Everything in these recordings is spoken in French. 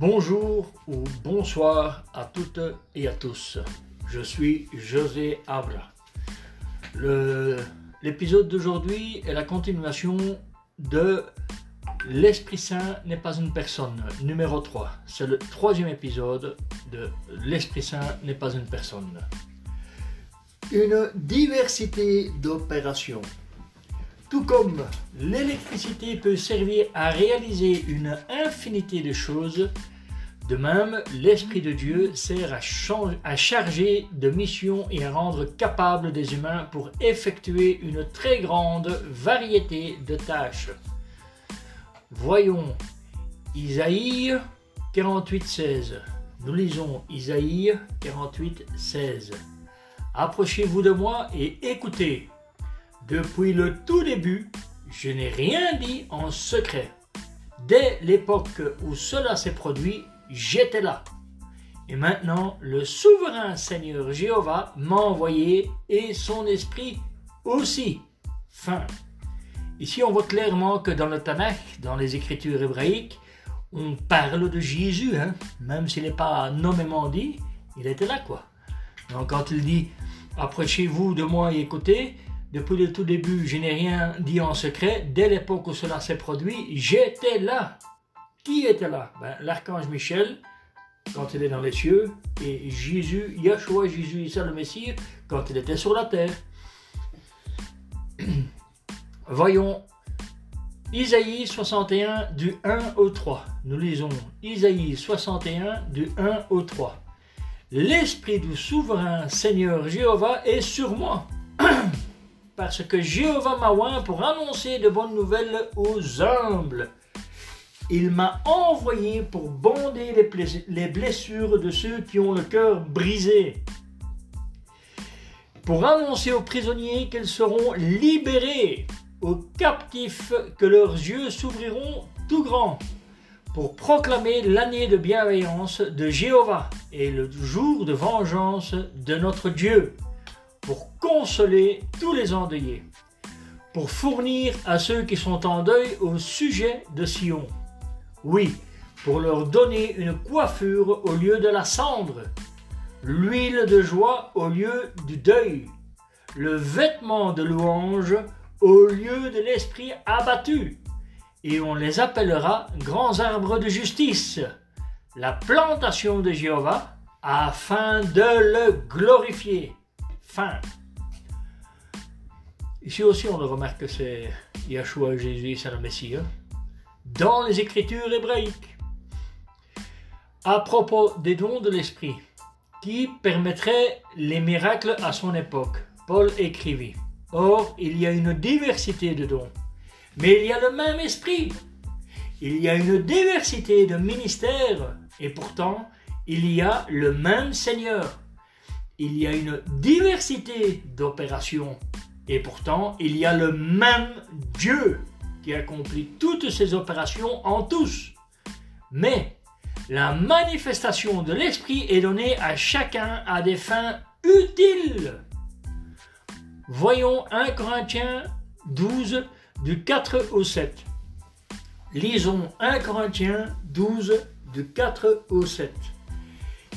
Bonjour ou bonsoir à toutes et à tous. Je suis José Abra. L'épisode d'aujourd'hui est la continuation de L'Esprit Saint n'est pas une personne, numéro 3. C'est le troisième épisode de L'Esprit Saint n'est pas une personne. Une diversité d'opérations. Tout comme l'électricité peut servir à réaliser une infinité de choses, de même, l'Esprit de Dieu sert à, charger de missions et à rendre capables des humains pour effectuer une très grande variété de tâches. Voyons Isaïe 48, 16. Nous lisons Isaïe 48, 16. Approchez-vous de moi et écoutez. Depuis le tout début, je n'ai rien dit en secret. Dès l'époque où cela s'est produit, j'étais là. Et maintenant, le souverain Seigneur Jéhovah m'a envoyé et son esprit aussi. Fin. Ici, on voit clairement que dans le Tanakh, dans les écritures hébraïques, on parle de Jésus, hein. même s'il n'est pas nommément dit, il était là, quoi. Donc, quand il dit Approchez-vous de moi et écoutez, depuis le tout début, je n'ai rien dit en secret. Dès l'époque où cela s'est produit, j'étais là. Qui était là? Ben, L'archange Michel, quand il est dans les cieux, et Jésus, Yahshua, Jésus, Issa le Messie, quand il était sur la terre. Voyons Isaïe 61 du 1 au 3. Nous lisons Isaïe 61 du 1 au 3. L'Esprit du souverain Seigneur Jéhovah est sur moi parce que Jéhovah m'a oint pour annoncer de bonnes nouvelles aux humbles. Il m'a envoyé pour bonder les blessures de ceux qui ont le cœur brisé, pour annoncer aux prisonniers qu'ils seront libérés, aux captifs que leurs yeux s'ouvriront tout grands, pour proclamer l'année de bienveillance de Jéhovah et le jour de vengeance de notre Dieu pour consoler tous les endeuillés, pour fournir à ceux qui sont en deuil au sujet de Sion. Oui, pour leur donner une coiffure au lieu de la cendre, l'huile de joie au lieu du deuil, le vêtement de louange au lieu de l'esprit abattu, et on les appellera grands arbres de justice, la plantation de Jéhovah, afin de le glorifier. Ici aussi, on le remarque que c'est Yahshua Jésus, c'est le Messie, hein. dans les Écritures hébraïques. À propos des dons de l'Esprit, qui permettraient les miracles à son époque, Paul écrivit Or, il y a une diversité de dons, mais il y a le même Esprit. Il y a une diversité de ministères, et pourtant, il y a le même Seigneur il y a une diversité d'opérations et pourtant il y a le même Dieu qui accomplit toutes ces opérations en tous. Mais la manifestation de l'Esprit est donnée à chacun à des fins utiles. Voyons 1 Corinthiens 12 du 4 au 7. Lisons 1 Corinthiens 12 du 4 au 7.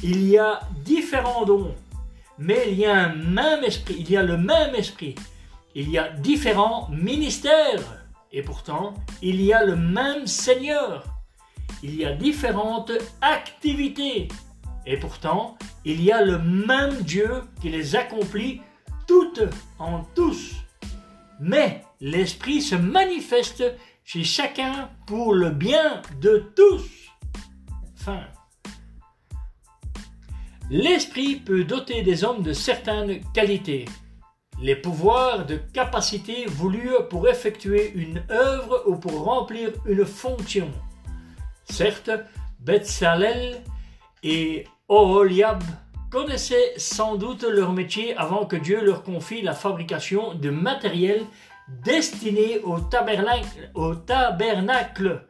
Il y a différents dons mais il y a un même esprit, il y a le même esprit. Il y a différents ministères et pourtant il y a le même Seigneur. Il y a différentes activités et pourtant il y a le même Dieu qui les accomplit toutes en tous. Mais l'Esprit se manifeste chez chacun pour le bien de tous. Fin. L'esprit peut doter des hommes de certaines qualités, les pouvoirs de capacité voulus pour effectuer une œuvre ou pour remplir une fonction. Certes, Betsalel et Oholiab connaissaient sans doute leur métier avant que Dieu leur confie la fabrication de matériel destiné au tabernacle, au tabernacle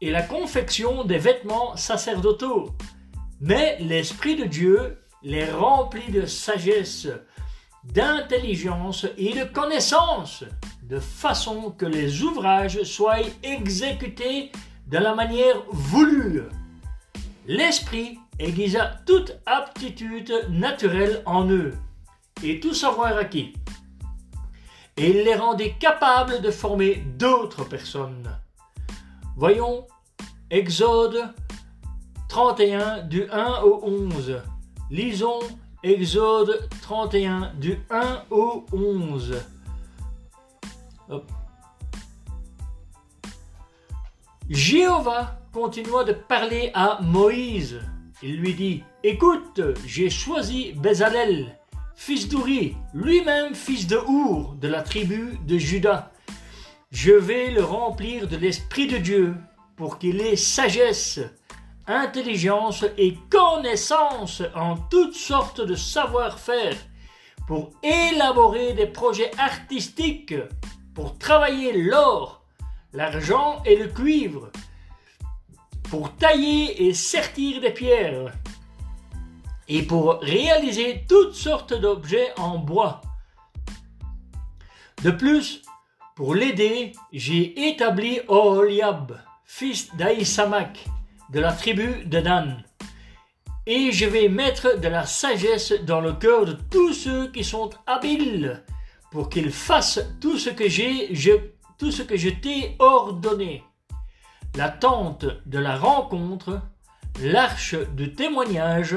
et la confection des vêtements sacerdotaux. Mais l'Esprit de Dieu les remplit de sagesse, d'intelligence et de connaissance, de façon que les ouvrages soient exécutés de la manière voulue. l'Esprit aiguisa toute aptitude naturelle en eux et tout savoir acquis. Et il les rendait capables de former d'autres personnes. Voyons Exode 31 du 1 au 11. Lisons Exode 31 du 1 au 11. Jéhovah continua de parler à Moïse. Il lui dit Écoute, j'ai choisi Bezalel, fils d'Uri, lui-même fils de Our, de la tribu de Juda. Je vais le remplir de l'Esprit de Dieu pour qu'il ait sagesse, intelligence et connaissance en toutes sortes de savoir-faire, pour élaborer des projets artistiques, pour travailler l'or, l'argent et le cuivre, pour tailler et sertir des pierres, et pour réaliser toutes sortes d'objets en bois. De plus, pour l'aider, j'ai établi Oholiab, fils d'Aïsamak, de la tribu de Dan. Et je vais mettre de la sagesse dans le cœur de tous ceux qui sont habiles, pour qu'ils fassent tout ce que j'ai, tout ce que je t'ai ordonné. La tente de la rencontre, l'arche de témoignage,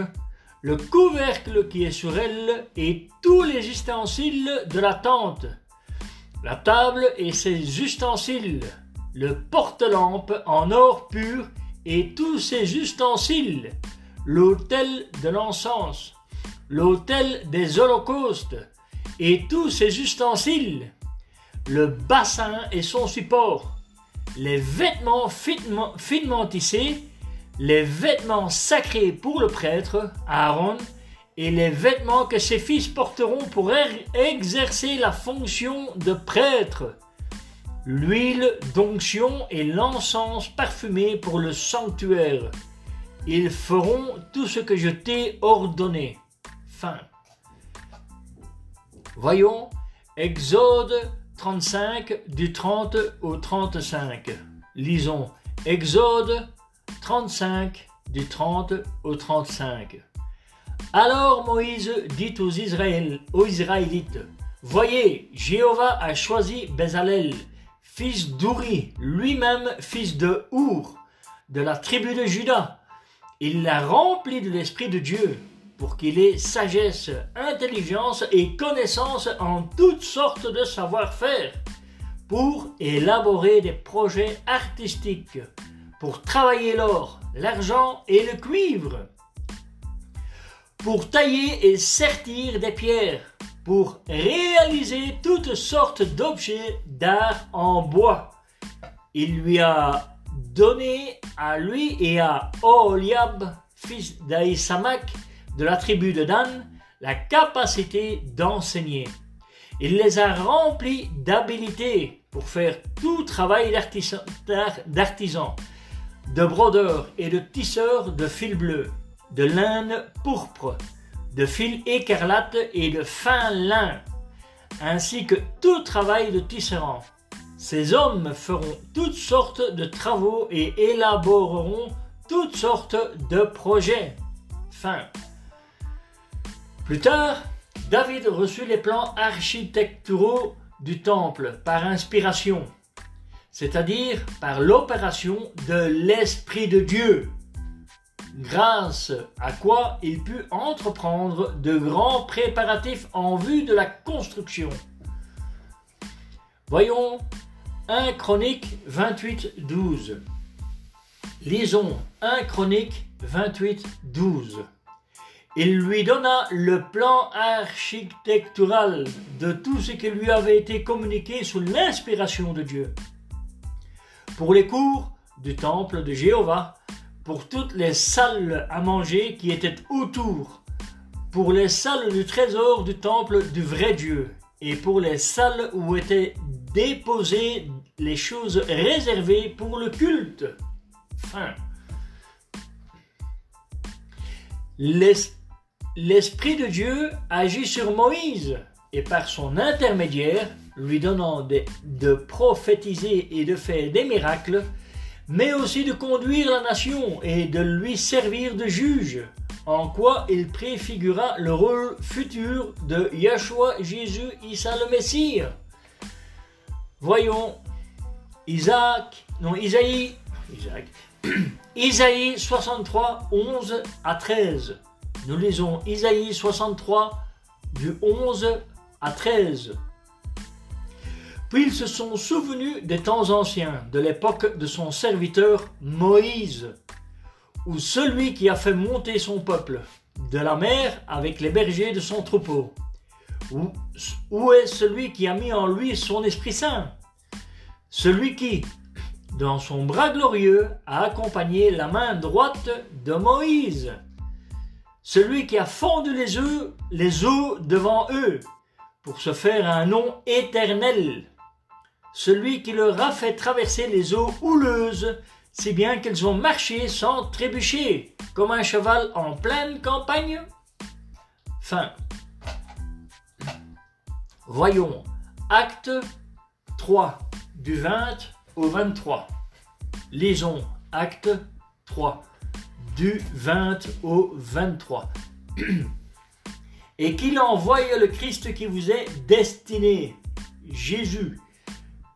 le couvercle qui est sur elle et tous les ustensiles de la tente, la table et ses ustensiles, le porte-lampe en or pur et tous ses ustensiles, l'autel de l'encens, l'autel des holocaustes et tous ses ustensiles, le bassin et son support, les vêtements finement tissés les vêtements sacrés pour le prêtre, Aaron, et les vêtements que ses fils porteront pour er-, exercer la fonction de prêtre, l'huile d'onction et l'encens parfumé pour le sanctuaire. Ils feront tout ce que je t'ai ordonné. Fin. Voyons Exode 35 du 30 au 35. Lisons Exode 35 du 30 au 35. Alors Moïse dit aux, aux Israélites, Voyez, Jéhovah a choisi Bezalel, fils d'Ouri, lui-même fils de Our, de la tribu de Juda. Il l'a rempli de l'Esprit de Dieu pour qu'il ait sagesse, intelligence et connaissance en toutes sortes de savoir-faire, pour élaborer des projets artistiques, pour travailler l'or, l'argent et le cuivre, pour tailler et sertir des pierres, pour réaliser toutes sortes d'objets d'art en bois. Il lui a donné à lui et à Oliab, fils d'Aïsamak, de la tribu de Dan, la capacité d'enseigner. Il les a remplis d'habilité pour faire tout travail d'artisan, de brodeur et de tisseur de fil bleu, de laine pourpre, de fil écarlate et de fin lin, ainsi que tout travail de tisserand. Ces hommes feront toutes sortes de travaux et élaboreront toutes sortes de projets. Fin. Plus tard, David reçut les plans architecturaux du temple par inspiration, c'est-à-dire par l'opération de l'Esprit de Dieu, grâce à quoi il put entreprendre de grands préparatifs en vue de la construction. Voyons 1 Chronique 28 12. Lisons 1 Chronique 28 12. Il lui donna le plan architectural de tout ce qui lui avait été communiqué sous l'inspiration de Dieu. Pour les cours du temple de Jéhovah, pour toutes les salles à manger qui étaient autour, pour les salles du trésor du temple du vrai Dieu, et pour les salles où étaient déposées les choses réservées pour le culte. Fin l'Esprit de Dieu agit sur Moïse et par son intermédiaire, lui donnant de, prophétiser et de faire des miracles, mais aussi de conduire la nation et de lui servir de juge, en quoi il préfigura le rôle futur de Yeshua Jésus Issa le Messie. Voyons Isaac, non Isaïe, Isaac, Isaïe 63, 11 à 13. Nous lisons Isaïe 63 du 11 à 13. Puis ils se sont souvenus des temps anciens, de l'époque de son serviteur Moïse, ou celui qui a fait monter son peuple de la mer avec les bergers de son troupeau. Où, est celui qui a mis en lui son Esprit Saint? Celui qui, dans son bras glorieux, a accompagné la main droite de Moïse. Celui qui a fondu les eaux, les eaux devant eux, pour se faire un nom éternel celui qui leur a fait traverser les eaux houleuses, si bien qu'ils ont marché sans trébucher, comme un cheval en pleine campagne Fin. Voyons, acte 3, du 20 au 23. Lisons acte 3, du 20 au 23. Et qu'il envoie le Christ qui vous est destiné, Jésus,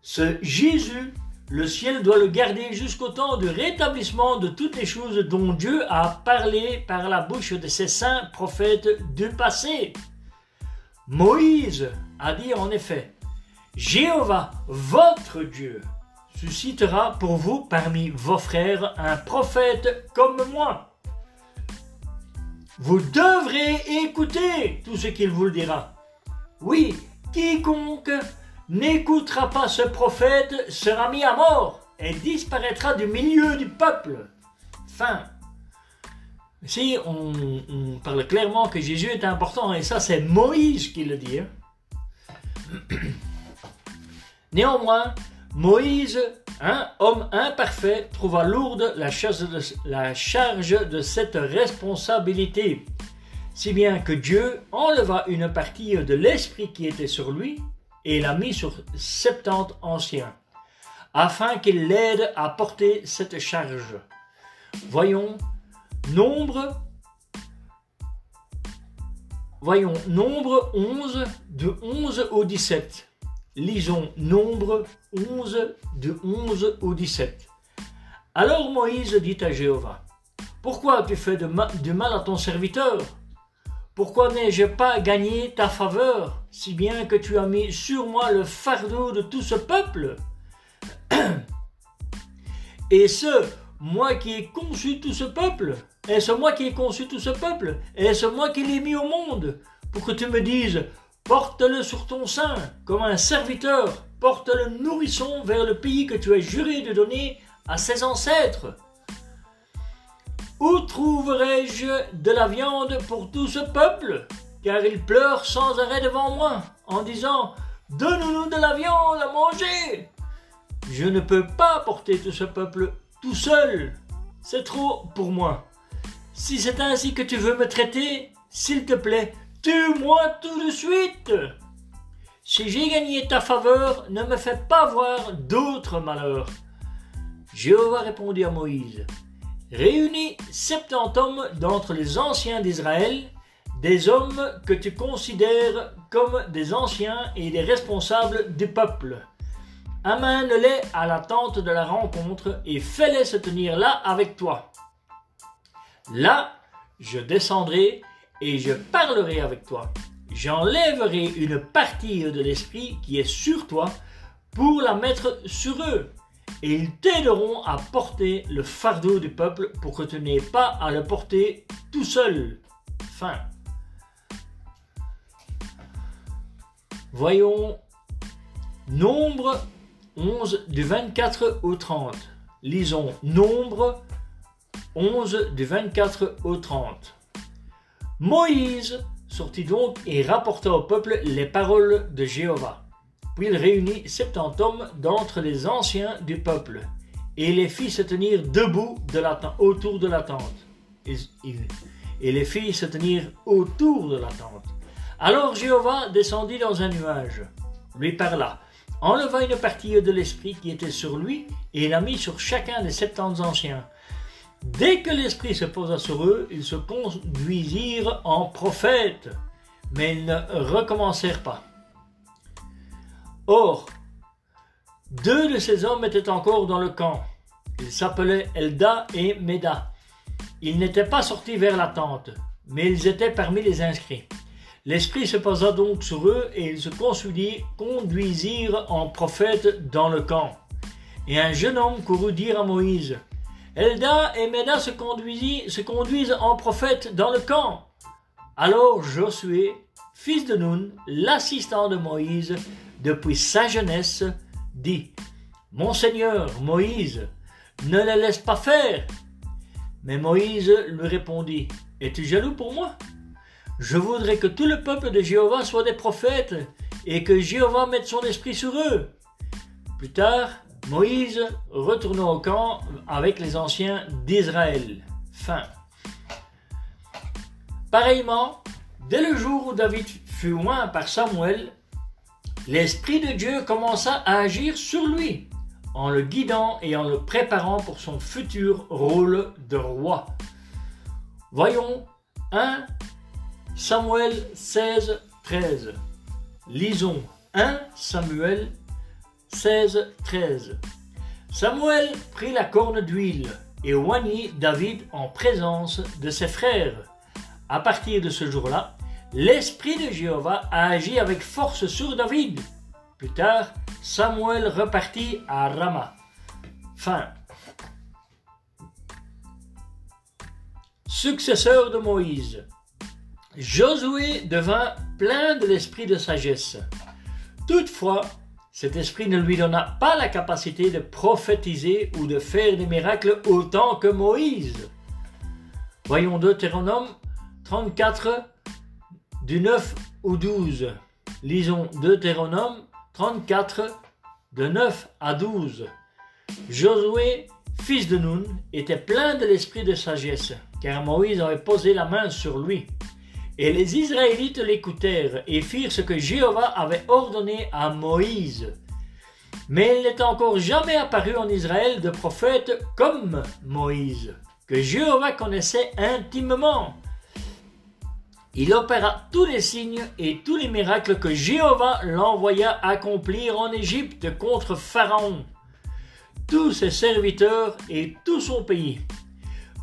ce Jésus, le ciel doit le garder jusqu'au temps du rétablissement de toutes les choses dont Dieu a parlé par la bouche de ses saints prophètes du passé. Moïse a dit en effet, Jéhovah, votre Dieu, suscitera pour vous parmi vos frères un prophète comme moi. Vous devrez écouter tout ce qu'il vous dira. Oui, quiconque n'écoutera pas ce prophète sera mis à mort et disparaîtra du milieu du peuple. Fin. Ici, on, parle clairement que Jésus est important, et ça, c'est Moïse qui le dit. Hein. Néanmoins, Moïse, un homme imparfait, trouva lourde la charge de cette responsabilité, si bien que Dieu enleva une partie de l'esprit qui était sur lui et l'a mis sur 70 anciens, afin qu'il l'aide à porter cette charge. Voyons, nombre, voyons, nombre 11, de 11 au 17. Lisons nombre 11, de 11 au 17. Alors Moïse dit à Jéhovah, Pourquoi tu fais du mal à ton serviteur? Pourquoi n'ai-je pas gagné ta faveur, si bien que tu as mis sur moi le fardeau de tout ce peuple? Et ce, moi qui ai conçu tout ce peuple? Est-ce moi qui ai conçu tout ce peuple? Est-ce moi qui l'ai mis au monde? Pour que tu me dises, porte-le sur ton sein, comme un serviteur, porte le nourrisson vers le pays que tu as juré de donner à ses ancêtres. Où trouverai-je de la viande pour tout ce peuple? Car ils pleurent sans arrêt devant moi, en disant Donne-nous de la viande à manger Je ne peux pas porter tout ce peuple tout seul. C'est trop pour moi. Si c'est ainsi que tu veux me traiter, s'il te plaît, tue-moi tout de suite. Si j'ai gagné ta faveur, ne me fais pas voir d'autres malheurs. Jéhovah répondit à Moïse Réunis septante hommes d'entre les anciens d'Israël, des hommes que tu considères comme des anciens et des responsables du peuple. Amène-les à la tente de la rencontre et fais-les se tenir là avec toi. Là, je descendrai et je parlerai avec toi. J'enlèverai une partie de l'esprit qui est sur toi pour la mettre sur eux et ils t'aideront à porter le fardeau du peuple pour que tu n'aies pas à le porter tout seul. Fin. Voyons Nombre 11 du 24 au 30. Lisons Nombre 11 du 24 au 30. Moïse sortit donc et rapporta au peuple les paroles de Jéhovah. Puis il réunit septante hommes d'entre les anciens du peuple, et les fit se tenir debout de autour de la tente. Et, et les fit se tenir autour de la tente. Alors Jéhovah descendit dans un nuage, lui parla, enleva une partie de l'esprit qui était sur lui et la mit sur chacun des septante anciens. Dès que l'esprit se posa sur eux, ils se conduisirent en prophètes, mais ils ne recommencèrent pas. Or, deux de ces hommes étaient encore dans le camp. Ils s'appelaient Elda et Meda. Ils n'étaient pas sortis vers la tente, mais ils étaient parmi les inscrits. L'Esprit se posa donc sur eux et ils se conduisirent en prophètes dans le camp. Et un jeune homme courut dire à Moïse, Elda et Meda se, se conduisent en prophètes dans le camp. Alors Josué, fils de Nun, l'assistant de Moïse, depuis sa jeunesse, dit, Mon Seigneur, Moïse, ne les laisse pas faire. Mais Moïse lui répondit, Es-tu jaloux pour moi? Je voudrais que tout le peuple de Jéhovah soit des prophètes et que Jéhovah mette son esprit sur eux. Plus tard, Moïse retourna au camp avec les anciens d'Israël. Fin. Pareillement, dès le jour où David fut loin par Samuel, l'Esprit de Dieu commença à agir sur lui, en le guidant et en le préparant pour son futur rôle de roi. Voyons 1 Samuel 16, 13. Lisons 1 Samuel 16, 13. Samuel prit la corne d'huile et oignit David en présence de ses frères. À partir de ce jour-là, l'Esprit de Jéhovah a agi avec force sur David. Plus tard, Samuel repartit à Rama. Fin. Successeur de Moïse. Josué devint plein de l'esprit de sagesse. Toutefois, cet esprit ne lui donna pas la capacité de prophétiser ou de faire des miracles autant que Moïse. Voyons Deutéronome 34 du 9 au 12. Lisons Deutéronome 34 de 9 à 12. Josué, fils de Nun, était plein de l'esprit de sagesse, car Moïse avait posé la main sur lui. Et les Israélites l'écoutèrent et firent ce que Jéhovah avait ordonné à Moïse. Mais il n'est encore jamais apparu en Israël de prophète comme Moïse, que Jéhovah connaissait intimement. Il opéra tous les signes et tous les miracles que Jéhovah l'envoya accomplir en Égypte contre Pharaon, tous ses serviteurs et tout son pays.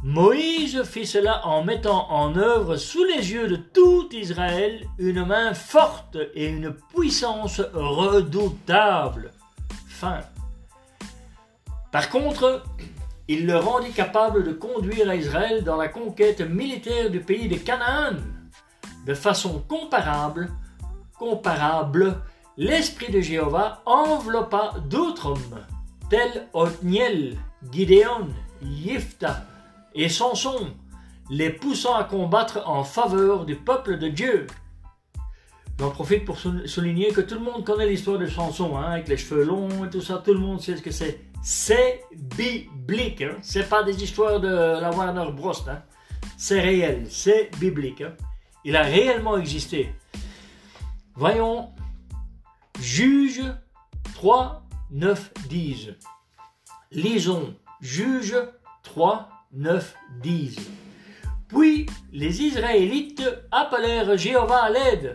Moïse fit cela en mettant en œuvre sous les yeux de tout Israël une main forte et une puissance redoutable. Fin. Par contre, il le rendit capable de conduire Israël dans la conquête militaire du pays de Canaan de façon comparable, comparable, l'esprit de Jéhovah enveloppa d'autres hommes, tels Othniel, Gideon, Yifta et Samson, les poussant à combattre en faveur du peuple de Dieu. J'en profite pour souligner que tout le monde connaît l'histoire de Samson, hein, avec les cheveux longs et tout ça, tout le monde sait ce que c'est. C'est biblique, hein. c'est pas des histoires de la Warner Bros. Hein. C'est réel, c'est biblique. Hein. Il a réellement existé. Voyons, Juge 3, 9, 10. Lisons Juge 3, 9, 10. Puis les Israélites appelèrent Jéhovah à l'aide.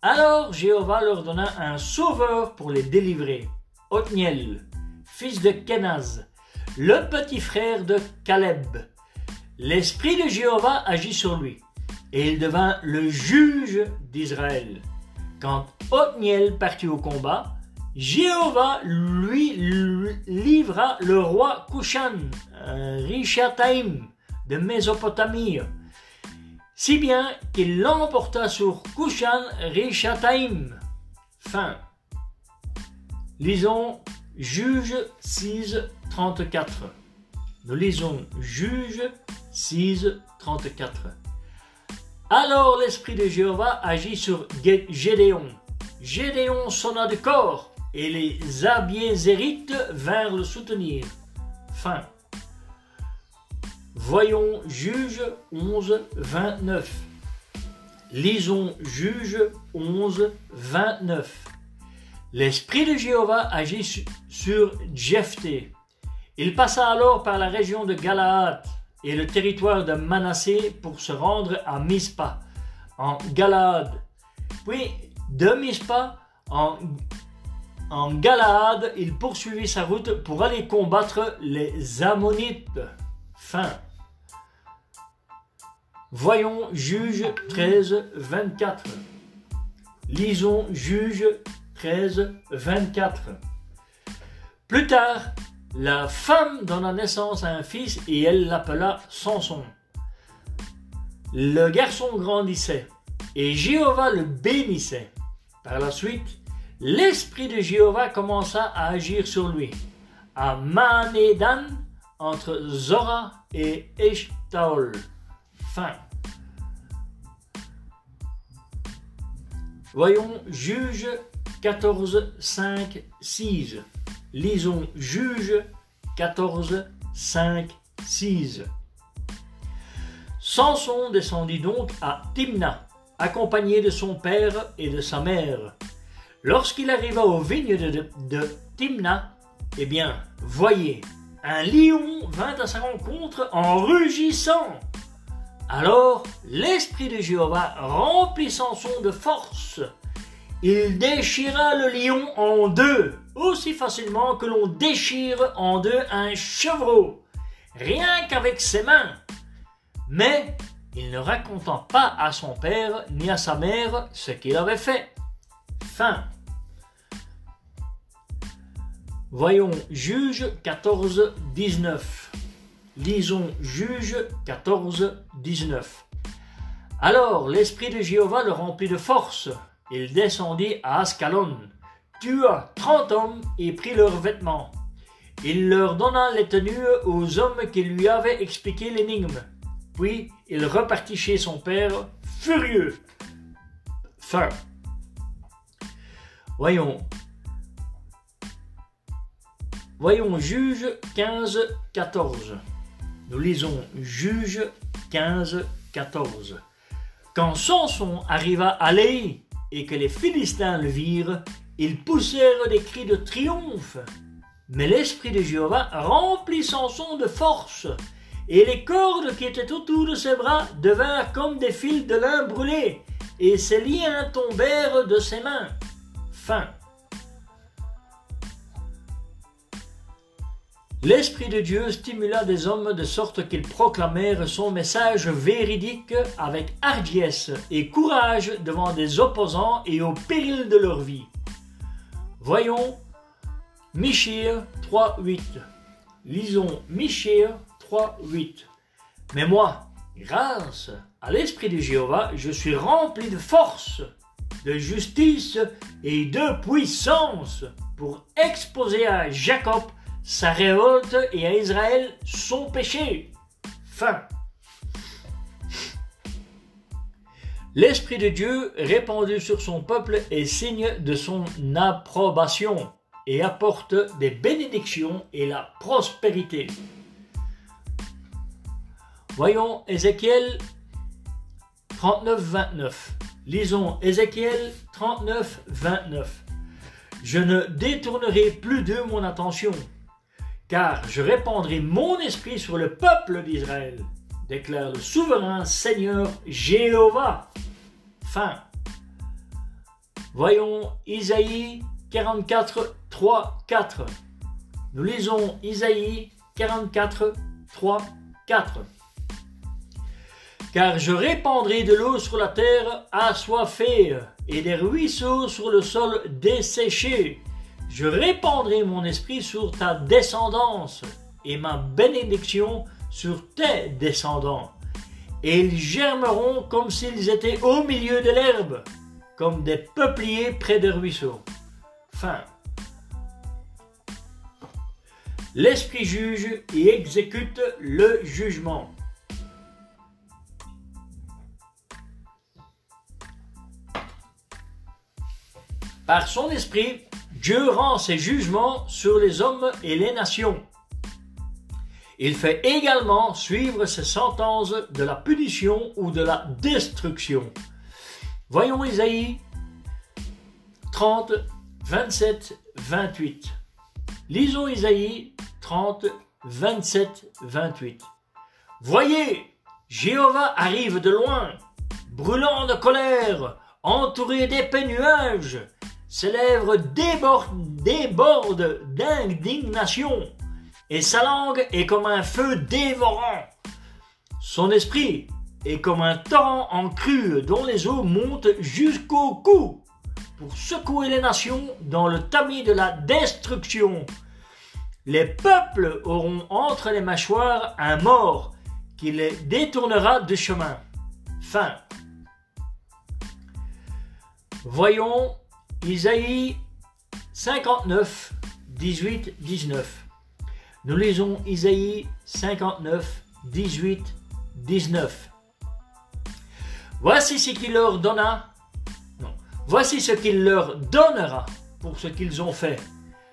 Alors Jéhovah leur donna un sauveur pour les délivrer. Othniel, fils de Kenaz, le petit frère de Caleb. L'esprit de Jéhovah agit sur lui et il devint le juge d'Israël. Quand Othniel partit au combat, Jéhovah lui livra le roi Kushan, Richataim de Mésopotamie, si bien qu'il l'emporta sur Kushan Richataim. Fin. Lisons Juge 6, 34. Nous lisons Juge 6, 34. Alors l'Esprit de Jéhovah agit sur Gédéon. Gédéon sonna de corps, et les Abiézérites vinrent le soutenir. Fin. Voyons Juge 11, 29. Lisons Juge 11, 29. L'Esprit de Jéhovah agit sur Jephthé. Il passa alors par la région de Galaad et le territoire de Manassé pour se rendre à Mispa, en Galaad. Puis, de Mispa, en, en Galaad, il poursuivit sa route pour aller combattre les Ammonites. Fin. Voyons Juge 13, 24. Lisons Juge 13, 24. Plus tard, la femme donna naissance à un fils et elle l'appela Samson. Le garçon grandissait et Jéhovah le bénissait. Par la suite, l'esprit de Jéhovah commença à agir sur lui, à Manédan, entre Zora et Eshtaol. Fin. Voyons Juge 14, 5, 6. Lisons Juge 14, 5, 6. Samson descendit donc à Timna, accompagné de son père et de sa mère. Lorsqu'il arriva aux vignes de, de Timna, eh bien, voyez, un lion vint à sa rencontre en rugissant. Alors l'Esprit de Jéhovah remplit Samson de force. Il déchira le lion en deux, aussi facilement que l'on déchire en deux un chevreau, rien qu'avec ses mains. Mais il ne raconta pas à son père ni à sa mère ce qu'il avait fait. Fin. Voyons Juge 14, 19. Lisons Juge 14, 19. Alors l'Esprit de Jéhovah le remplit de force. Il descendit à Ascalon, tua trente hommes et prit leurs vêtements. Il leur donna les tenues aux hommes qui lui avaient expliqué l'énigme. Puis il repartit chez son père, furieux. Fin. Voyons. Voyons Juge 15, 14. Nous lisons Juge 15, 14. Quand Samson arriva à Léhi et que les Philistins le virent, ils poussèrent des cris de triomphe. Mais l'Esprit de Jéhovah remplit Samson de force, et les cordes qui étaient autour de ses bras devinrent comme des fils de lin brûlés, et ses liens tombèrent de ses mains. Fin. L'Esprit de Dieu stimula des hommes de sorte qu'ils proclamèrent son message véridique avec hardiesse et courage devant des opposants et au péril de leur vie. Voyons Michir 3.8. Lisons Michir 3.8. Mais moi, grâce à l'Esprit de Jéhovah, je suis rempli de force, de justice et de puissance pour exposer à Jacob sa révolte et à Israël son péché. Fin. L'Esprit de Dieu répandu sur son peuple est signe de son approbation et apporte des bénédictions et la prospérité. Voyons Ézéchiel 39-29. Lisons Ézéchiel 39-29. Je ne détournerai plus de mon attention car je répandrai mon esprit sur le peuple d'Israël, déclare le souverain Seigneur Jéhovah. Fin. Voyons Isaïe 44, 3, 4. Nous lisons Isaïe 44, 3, 4. Car je répandrai de l'eau sur la terre assoiffée et des ruisseaux sur le sol desséché. Je répandrai mon esprit sur ta descendance et ma bénédiction sur tes descendants. Et ils germeront comme s'ils étaient au milieu de l'herbe, comme des peupliers près des ruisseaux. Fin. L'Esprit juge et exécute le jugement. Par son esprit, Dieu rend ses jugements sur les hommes et les nations. Il fait également suivre ses sentences de la punition ou de la destruction. Voyons Isaïe 30, 27, 28. Lisons Isaïe 30, 27, 28. Voyez, Jéhovah arrive de loin, brûlant de colère, entouré d'épais nuages. Ses lèvres débordent, d'indignation, et sa langue est comme un feu dévorant. Son esprit est comme un torrent en crue dont les eaux montent jusqu'au cou pour secouer les nations dans le tamis de la destruction. Les peuples auront entre les mâchoires un mort qui les détournera du chemin. Fin. Voyons Isaïe 59, 18, 19. Nous lisons Isaïe 59, 18, 19. Voici ce qu'il leur. Voici ce qu'il leur donnera pour ce qu'ils ont fait.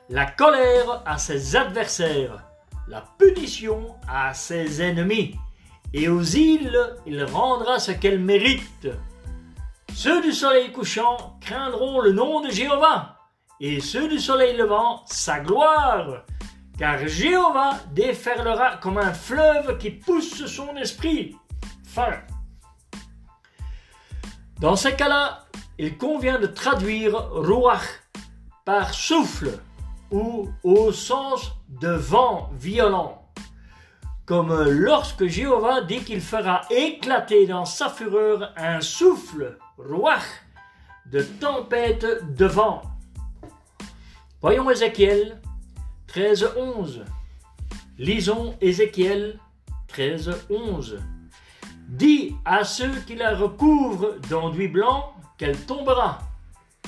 La colère à ses adversaires, la punition à ses ennemis, et aux îles il rendra ce qu'elles méritent. Ceux du soleil couchant craindront le nom de Jéhovah, et ceux du soleil levant sa gloire, car Jéhovah déferlera comme un fleuve qui pousse son esprit. Fin. Dans ces cas-là, il convient de traduire Ruach par souffle ou au sens de vent violent. Comme lorsque Jéhovah dit qu'il fera éclater dans sa fureur un souffle, Ruach, de tempête de vent. Voyons Ézéchiel 13, 11. Lisons Ézéchiel 13, 11. Dis à ceux qui la recouvrent d'enduit blanc qu'elle tombera.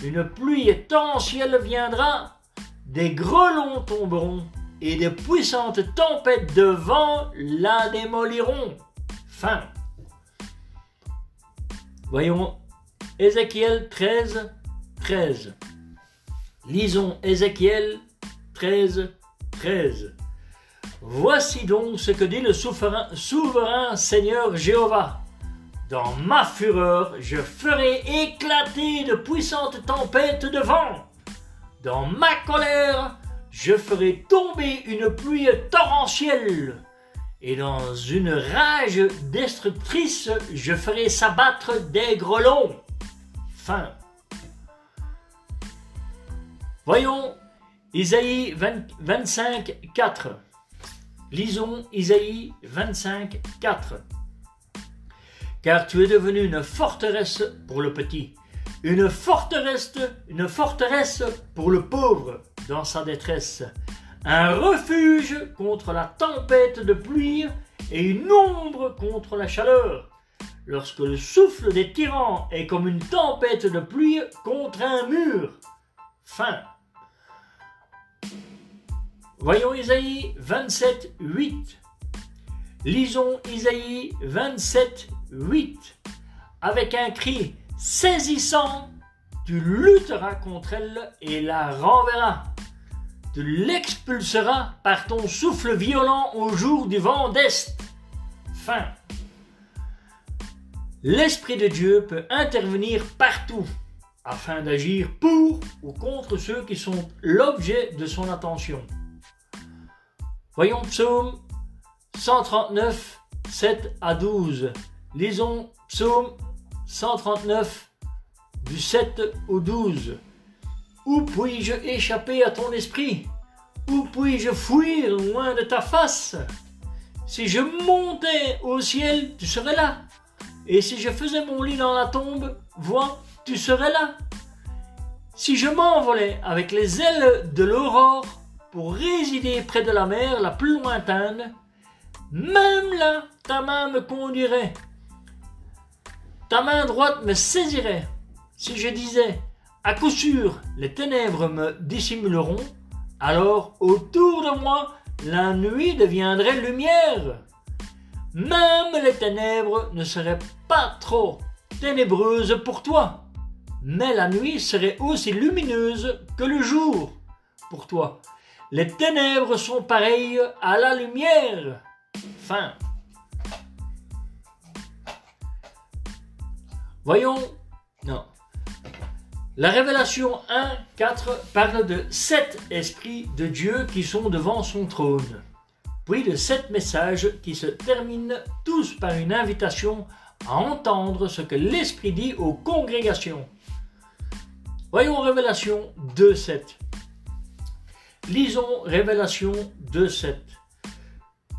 Une pluie torrentielle viendra, des grelons tomberont, et de puissantes tempêtes de vent la démoliront. Fin. Voyons Ézéchiel 13, 13. Lisons Ézéchiel 13, 13. Voici donc ce que dit le souverain, Seigneur Jéhovah. Dans ma fureur, je ferai éclater de puissantes tempêtes de vent. Dans ma colère, je ferai tomber une pluie torrentielle. Et dans une rage destructrice, je ferai s'abattre des grelons. Fin. Voyons Isaïe 25, 4. Lisons Isaïe 25, 4. Car tu es devenu une forteresse pour le petit, une forteresse, une forteresse pour le pauvre dans sa détresse, un refuge contre la tempête de pluie et une ombre contre la chaleur. Lorsque le souffle des tyrans est comme une tempête de pluie contre un mur. Fin. Voyons Isaïe 27, 8. Lisons Isaïe 27, 8. Avec un cri saisissant, tu lutteras contre elle et la renverras. Tu l'expulseras par ton souffle violent au jour du vent d'Est. Fin. L'Esprit de Dieu peut intervenir partout afin d'agir pour ou contre ceux qui sont l'objet de son attention. Voyons Psaume 139, 7 à 12. Lisons Psaume 139, du 7 au 12. Où puis-je échapper à ton esprit? Où puis-je fuir loin de ta face? Si je montais au ciel, tu serais là. Et si je faisais mon lit dans la tombe, vois, tu serais là. Si je m'envolais avec les ailes de l'aurore, pour résider près de la mer la plus lointaine, même là, ta main me conduirait. Ta main droite me saisirait. Si je disais, à coup sûr, les ténèbres me dissimuleront, alors autour de moi, la nuit deviendrait lumière. Même les ténèbres ne seraient pas trop ténébreuses pour toi, mais la nuit serait aussi lumineuse que le jour pour toi. Les ténèbres sont pareilles à la lumière. Fin. Voyons. Non. La révélation 1, 4 parle de sept esprits de Dieu qui sont devant son trône, puis de sept messages qui se terminent tous par une invitation à entendre ce que l'Esprit dit aux congrégations. Voyons Révélation 2, 7. Lisons Révélation 2, 7.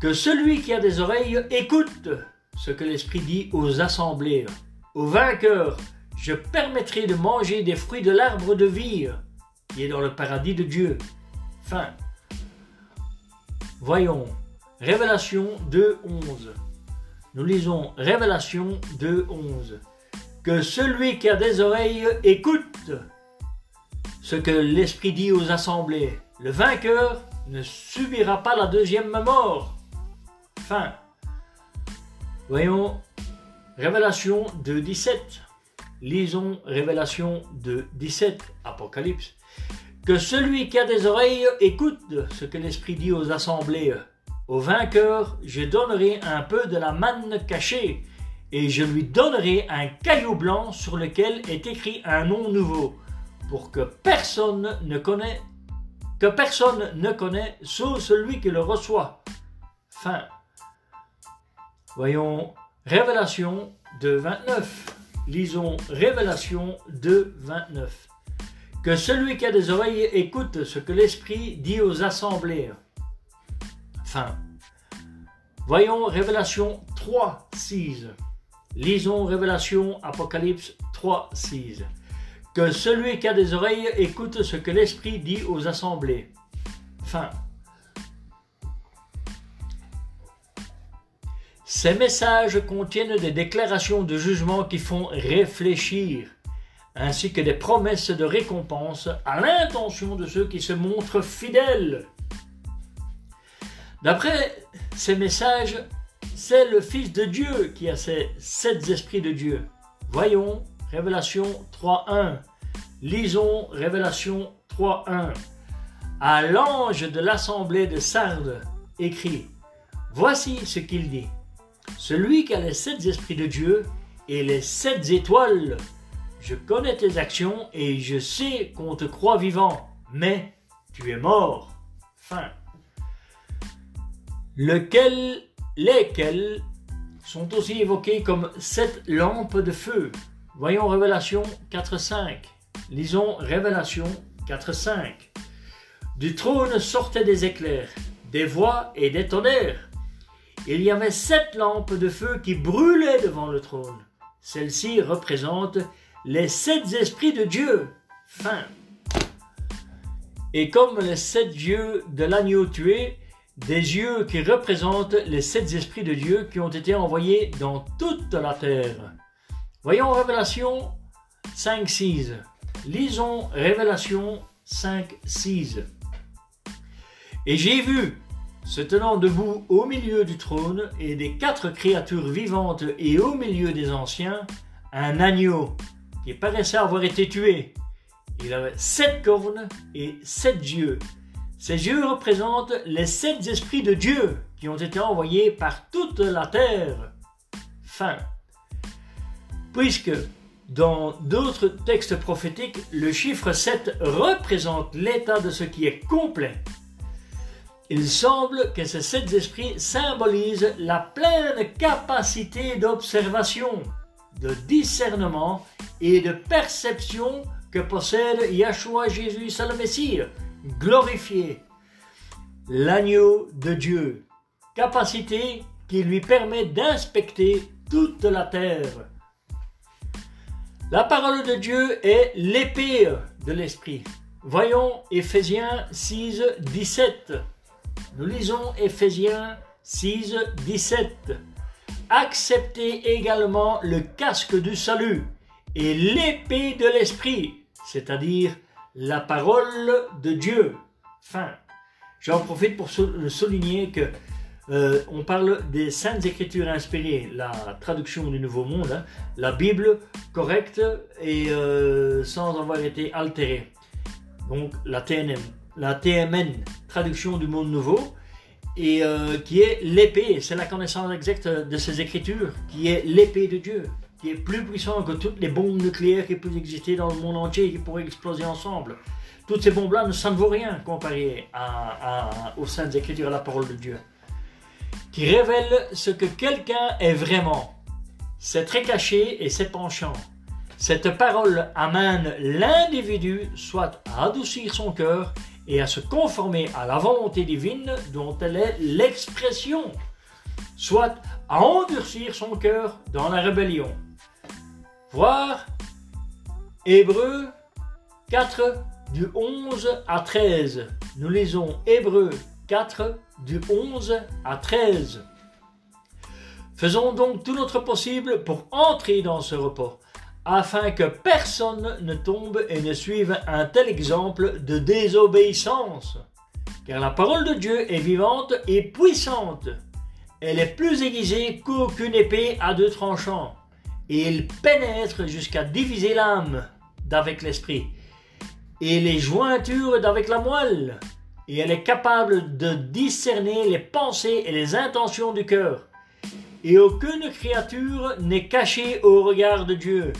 Que celui qui a des oreilles écoute ce que l'Esprit dit aux assemblées. Aux vainqueurs, je permettrai de manger des fruits de l'arbre de vie qui est dans le paradis de Dieu. Fin. Voyons, Révélation 2, 11. Nous lisons Révélation 2, 11. Que celui qui a des oreilles écoute ce que l'Esprit dit aux assemblées. Le vainqueur ne subira pas la deuxième mort. Fin. Voyons Révélation 2, 17. Lisons Révélation 2, 17, Apocalypse. Que celui qui a des oreilles écoute ce que l'Esprit dit aux assemblées. Au vainqueur, je donnerai un peu de la manne cachée, et je lui donnerai un caillou blanc sur lequel est écrit un nom nouveau, pour que personne ne connaît, que personne ne connaît, sauf celui qui le reçoit. Fin. Voyons Révélation 2, 29. Lisons Révélation 2, 29. Que celui qui a des oreilles écoute ce que l'Esprit dit aux assemblées. Fin. Voyons Révélation 3, 6. Lisons Révélation Apocalypse 3, 6. Que celui qui a des oreilles écoute ce que l'Esprit dit aux assemblées. Fin. Ces messages contiennent des déclarations de jugement qui font réfléchir, ainsi que des promesses de récompense à l'intention de ceux qui se montrent fidèles. D'après ces messages, c'est le Fils de Dieu qui a ces sept esprits de Dieu. Voyons Révélation 3.1. Lisons Révélation 3.1. À l'ange de l'assemblée de Sardes, écrit Voici ce qu'il dit. Celui qui a les sept esprits de Dieu et les sept étoiles, je connais tes actions et je sais qu'on te croit vivant, mais tu es mort. Fin. Lequel, lesquels sont aussi évoqués comme sept lampes de feu. Voyons Révélation 4.5. Lisons Révélation 4.5. Du trône sortaient des éclairs, des voix et des tonnerres il y avait sept lampes de feu qui brûlaient devant le trône. Celles-ci représentent les sept esprits de Dieu. Fin. Et comme les sept yeux de l'agneau tué, des yeux qui représentent les sept esprits de Dieu qui ont été envoyés dans toute la terre. Voyons Révélation 5.6. Lisons Révélation 5.6. Et j'ai vu se tenant debout au milieu du trône et des quatre créatures vivantes et au milieu des anciens, un agneau qui paraissait avoir été tué. Il avait sept cornes et sept yeux. Ces yeux représentent les sept esprits de Dieu qui ont été envoyés par toute la terre. Fin. Puisque dans d'autres textes prophétiques, le chiffre 7 représente l'état de ce qui est complet, il semble que ces sept esprits symbolisent la pleine capacité d'observation, de discernement et de perception que possède Yahshua Jésus, le Messie, glorifié, l'agneau de Dieu, capacité qui lui permet d'inspecter toute la terre. La parole de Dieu est l'épée de l'esprit. Voyons Éphésiens 6, 17. Nous lisons Ephésiens 6, 17. Acceptez également le casque du salut et l'épée de l'esprit, c'est-à-dire la parole de Dieu. Fin. J'en profite pour souligner que euh, on parle des saintes écritures inspirées, la traduction du Nouveau Monde, hein, la Bible correcte et euh, sans avoir été altérée. Donc la TNM la TMN, traduction du monde nouveau, et euh, qui est l'épée, c'est la connaissance exacte de ces écritures, qui est l'épée de Dieu. qui est plus puissant que toutes les bombes nucléaires qui peuvent exister dans le monde entier et qui pourraient exploser ensemble. Toutes ces bombes-là, ça ne vaut rien comparé à, aux saintes écritures, à la parole de Dieu, qui révèle ce que quelqu'un est vraiment. C'est très caché et c'est penchant. Cette parole amène l'individu soit à adoucir son cœur et à se conformer à la volonté divine dont elle est l'expression, soit à endurcir son cœur dans la rébellion. Voir Hébreu 4 du 11 à 13. Nous lisons Hébreu 4 du 11 à 13. Faisons donc tout notre possible pour entrer dans ce repos, afin que personne ne tombe et ne suive un tel exemple de désobéissance. Car la parole de Dieu est vivante et puissante. Elle est plus aiguisée qu'aucune épée à deux tranchants, et elle pénètre jusqu'à diviser l'âme d'avec l'esprit, et les jointures d'avec la moelle, et elle est capable de discerner les pensées et les intentions du cœur. Et aucune créature n'est cachée au regard de Dieu,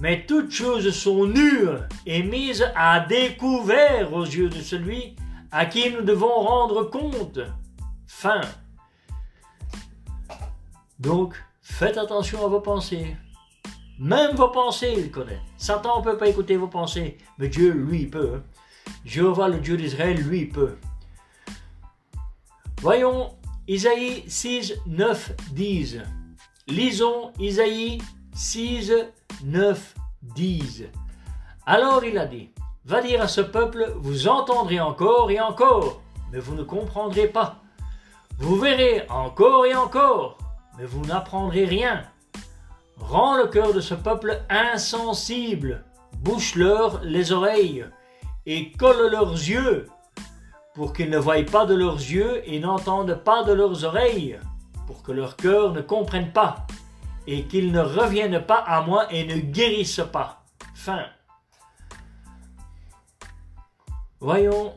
mais toutes choses sont nues et mises à découvert aux yeux de celui à qui nous devons rendre compte. Fin. Donc, faites attention à vos pensées. Même vos pensées, il connaît. Satan ne peut pas écouter vos pensées, mais Dieu, lui, peut. Jéhovah, le Dieu d'Israël, lui, peut. Voyons Isaïe 6, 9, 10. Lisons Isaïe 6, 9, 10. Alors il a dit, va dire à ce peuple, vous entendrez encore et encore, mais vous ne comprendrez pas. Vous verrez encore et encore, mais vous n'apprendrez rien. Rends le cœur de ce peuple insensible, bouche-leur les oreilles et colle leurs yeux, pour qu'ils ne voient pas de leurs yeux et n'entendent pas de leurs oreilles, pour que leur cœur ne comprenne pas, et qu'ils ne reviennent pas à moi et ne guérissent pas. Fin. Voyons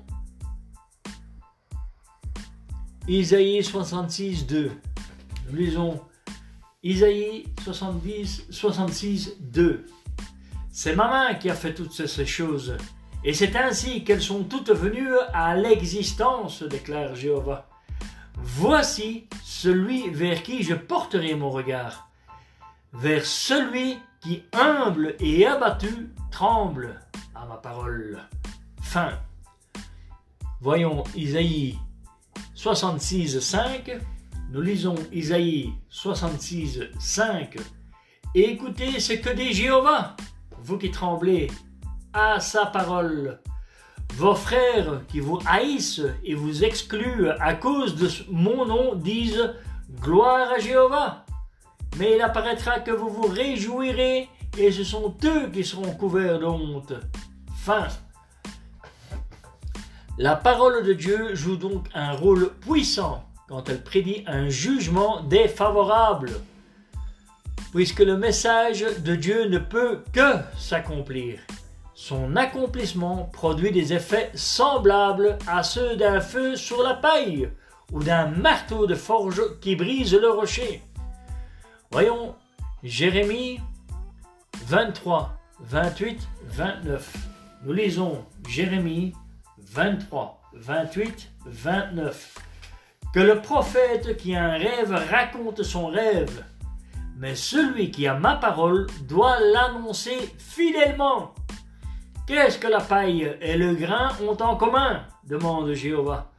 Isaïe 66, 2. Nous lisons Isaïe 70, 66, 2. C'est ma main qui a fait toutes ces choses, et c'est ainsi qu'elles sont toutes venues à l'existence, déclare Jéhovah. Voici celui vers qui je porterai mon regard, vers celui qui, humble et abattu, tremble à ma parole. Fin. Voyons Isaïe 66, 5. Nous lisons Isaïe 66, 5. Écoutez ce que dit Jéhovah, vous qui tremblez à sa parole. Vos frères qui vous haïssent et vous excluent à cause de mon nom disent Gloire à Jéhovah. Mais il apparaîtra que vous vous réjouirez et ce sont eux qui seront couverts de honte. Fin. La parole de Dieu joue donc un rôle puissant quand elle prédit un jugement défavorable, puisque le message de Dieu ne peut que s'accomplir. Son accomplissement produit des effets semblables à ceux d'un feu sur la paille ou d'un marteau de forge qui brise le rocher. Voyons Jérémie 23, 28, 29. Nous lisons Jérémie 23, 28, 29 que le prophète qui a un rêve raconte son rêve, mais celui qui a ma parole doit l'annoncer fidèlement. Qu'est-ce que la paille et le grain ont en commun? demande Jéhovah.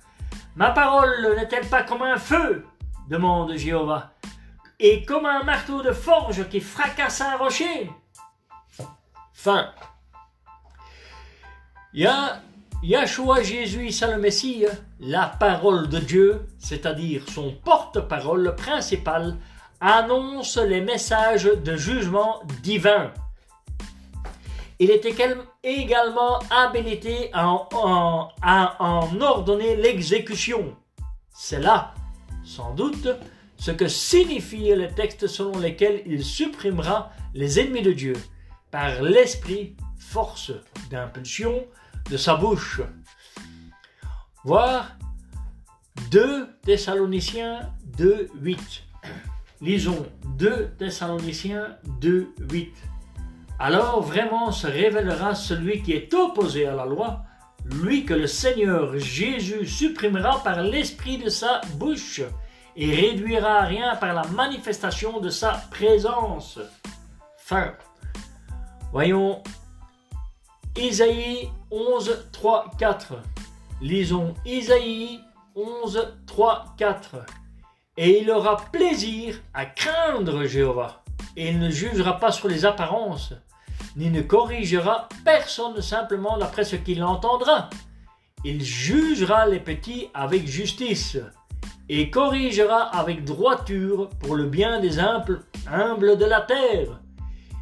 Ma parole n'est-elle pas comme un feu? demande Jéhovah. Et comme un marteau de forge qui fracasse un rocher? Fin. Yahshua Jésus, le Messie, la parole de Dieu, c'est-à-dire son porte-parole principal, annonce les messages de jugement divin. Il était également habilité à en, ordonner l'exécution. C'est là, sans doute, ce que signifient les textes selon lesquels il supprimera les ennemis de Dieu par l'esprit, force d'impulsion, de sa bouche. Voir 2 Thessaloniciens 2, 8. Lisons 2 Thessaloniciens 2, 8. Alors vraiment se révélera celui qui est opposé à la loi, lui que le Seigneur Jésus supprimera par l'esprit de sa bouche et réduira à rien par la manifestation de sa présence. Fin. Voyons Isaïe 11, 3, 4. Lisons Isaïe 11, 3, 4. Et il aura plaisir à craindre Jéhovah, et il ne jugera pas sur les apparences, ni ne corrigera personne simplement d'après ce qu'il entendra. Il jugera les petits avec justice, et corrigera avec droiture pour le bien des humbles, humbles de la terre.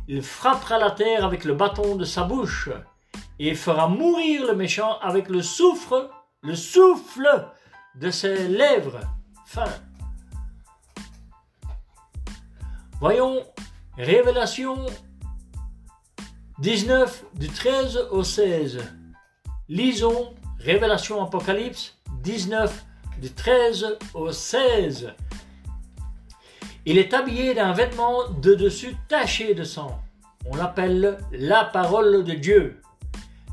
Il frappera la terre avec le bâton de sa bouche, et fera mourir le méchant avec le souffle, le souffle de ses lèvres. Fin. Voyons Révélation 19 du 13 au 16. Lisons Révélation Apocalypse 19 du 13 au 16. Il est habillé d'un vêtement de dessus taché de sang. On l'appelle la parole de Dieu.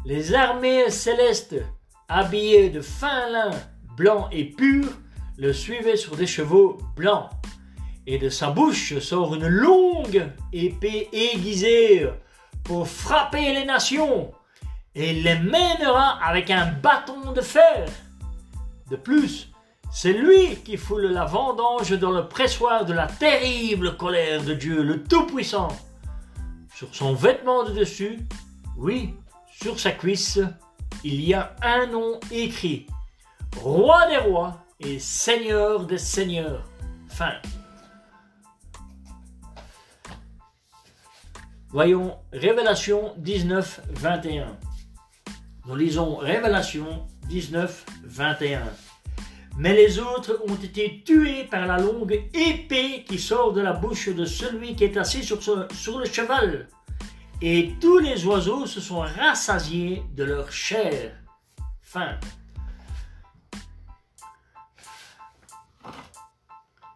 Les armées célestes, habillées de fin lin blanc et pur, le suivaient sur des chevaux blancs. Et de sa bouche sort une longue épée aiguisée pour frapper les nations, et les mènera avec un bâton de fer. De plus, c'est lui qui foule la vendange dans le pressoir de la terrible colère de Dieu, le Tout-Puissant. Sur son vêtement de dessus, oui, sur sa cuisse, il y a un nom écrit Roi des rois et Seigneur des seigneurs. Fin. Voyons Révélation 19, 21. Nous lisons Révélation 19, 21. Mais les autres ont été tués par la longue épée qui sort de la bouche de celui qui est assis sur, le cheval et tous les oiseaux se sont rassasiés de leur chair. Fin.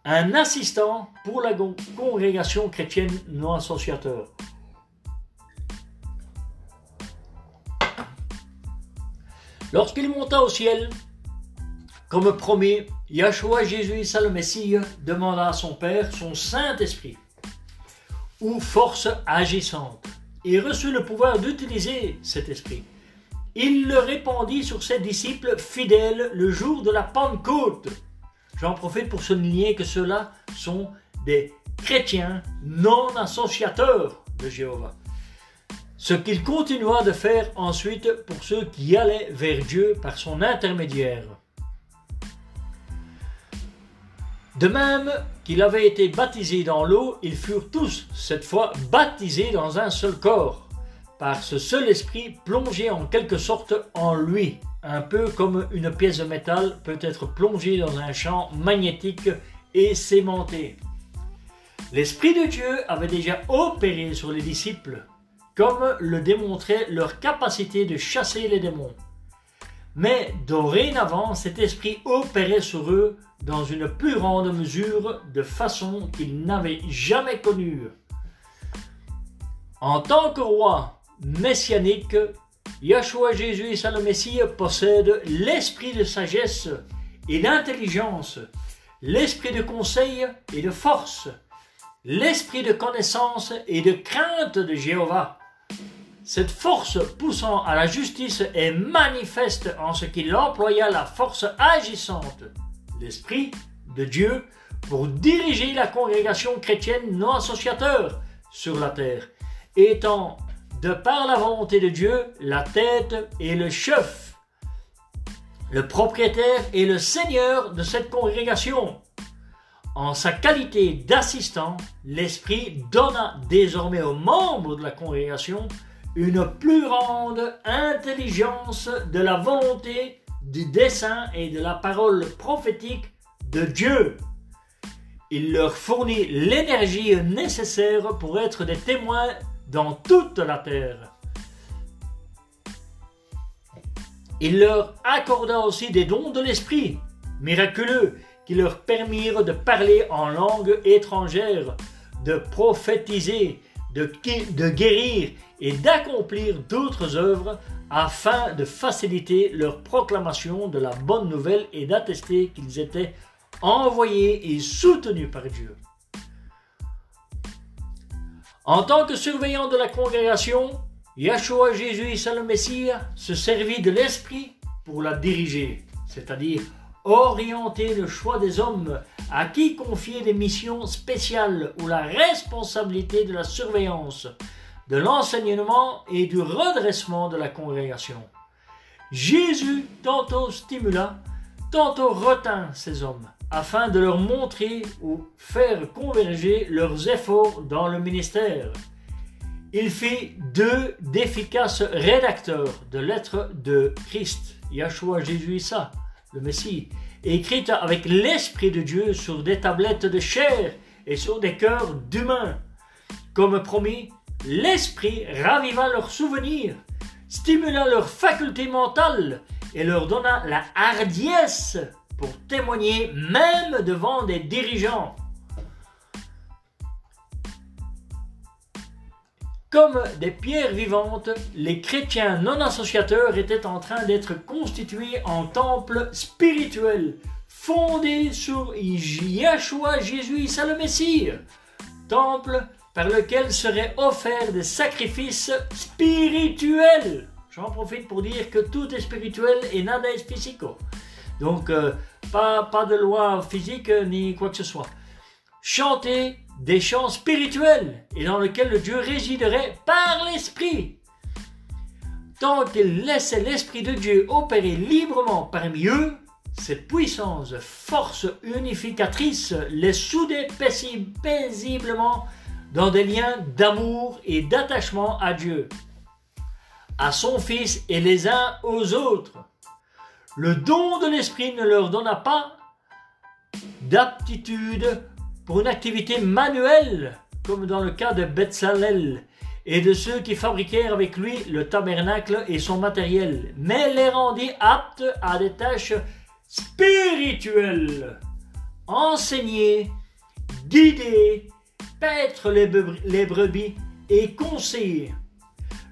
Un assistant pour la congrégation chrétienne non associateur. Lorsqu'il monta au ciel, comme promis, Yahshua Jésus, le Messie, demanda à son Père son Saint-Esprit, ou force agissante et reçut le pouvoir d'utiliser cet esprit. Il le répandit sur ses disciples fidèles le jour de la Pentecôte. J'en profite pour souligner que ceux-là sont des chrétiens non associateurs de Jéhovah. Ce qu'il continua de faire ensuite pour ceux qui allaient vers Dieu par son intermédiaire. De même qu'il avait été baptisé dans l'eau, ils furent tous, cette fois, baptisés dans un seul corps, par ce seul esprit plongé en quelque sorte en lui, un peu comme une pièce de métal peut être plongée dans un champ magnétique et sémenté. L'Esprit de Dieu avait déjà opéré sur les disciples, comme le démontrait leur capacité de chasser les démons. Mais dorénavant, cet esprit opérait sur eux dans une plus grande mesure de façon qu'ils n'avaient jamais connue. En tant que roi messianique, Yahshua Jésus et le Messie possèdent l'esprit de sagesse et d'intelligence, l'esprit de conseil et de force, l'esprit de connaissance et de crainte de Jéhovah. Cette force poussant à la justice est manifeste en ce qu'il employa la force agissante l'Esprit de Dieu pour diriger la congrégation chrétienne non associateur sur la terre, étant de par la volonté de Dieu la tête et le chef, le propriétaire et le seigneur de cette congrégation. En sa qualité d'assistant, l'Esprit donna désormais aux membres de la congrégation une plus grande intelligence de la volonté du dessein et de la parole prophétique de Dieu. Il leur fournit l'énergie nécessaire pour être des témoins dans toute la terre. Il leur accorda aussi des dons de l'esprit, miraculeux, qui leur permirent de parler en langue étrangère, de prophétiser, de, guérir et d'accomplir d'autres œuvres afin de faciliter leur proclamation de la bonne nouvelle et d'attester qu'ils étaient envoyés et soutenus par Dieu. En tant que surveillant de la congrégation, Yahshua Jésus Issa le Messie se servit de l'Esprit pour la diriger, c'est-à-dire orienter le choix des hommes à qui confier des missions spéciales ou la responsabilité de la surveillance, de l'enseignement et du redressement de la congrégation. Jésus tantôt stimula, tantôt retint ces hommes afin de leur montrer ou faire converger leurs efforts dans le ministère. Il fit deux d'efficaces rédacteurs de lettres de Christ, Yahshua Jésus Issa, le Messie, écrites avec l'Esprit de Dieu sur des tablettes de chair et sur des cœurs d'humains. Comme promis, l'Esprit raviva leurs souvenirs, stimula leurs facultés mentales et leur donna la hardiesse pour témoigner même devant des dirigeants. Comme des pierres vivantes, les chrétiens non associateurs étaient en train d'être constitués en temples spirituels, fondés sur Yahshua Jésus Issa le Messie, temple par lequel seraient offerts des sacrifices spirituels. J'en profite pour dire que tout est spirituel et nada est physico. Donc, euh, pas, pas de loi physique ni quoi que ce soit. Chanter des chants spirituels et dans lesquels le Dieu résiderait par l'Esprit. Tant qu'ils laissaient l'Esprit de Dieu opérer librement parmi eux, cette puissance, force unificatrice les soudait paisiblement dans des liens d'amour et d'attachement à Dieu, à son Fils et les uns aux autres. Le don de l'esprit ne leur donna pas d'aptitude pour une activité manuelle, comme dans le cas de Betzalel et de ceux qui fabriquèrent avec lui le tabernacle et son matériel, mais les rendit aptes à des tâches spirituelles. Enseigner, guider, paître les, brebis et conseiller.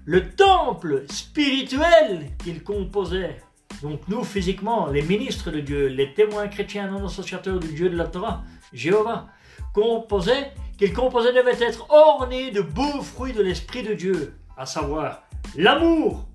Le temple spirituel qu'il composait donc nous, physiquement, les ministres de Dieu, les témoins chrétiens non associateurs du Dieu de la Torah, Jéhovah, composaient, qu'ils composaient devaient être ornés de beaux fruits de l'Esprit de Dieu, à savoir l'amour,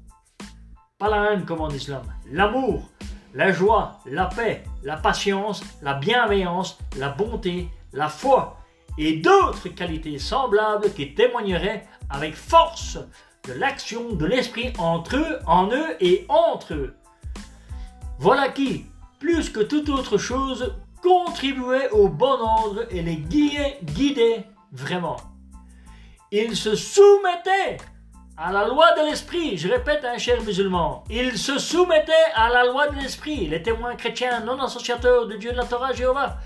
pas la haine comme en islam, l'amour, la joie, la paix, la patience, la bienveillance, la bonté, la foi et d'autres qualités semblables qui témoigneraient avec force de l'action de l'Esprit entre eux, en eux et entre eux. Voilà qui, plus que toute autre chose, contribuait au bon ordre et les guidait, guidait vraiment. Ils se soumettaient à la loi de l'esprit. Je répète, un cher musulman, ils se soumettaient à la loi de l'esprit. Les témoins chrétiens non associateurs de Dieu de la Torah Jéhovah,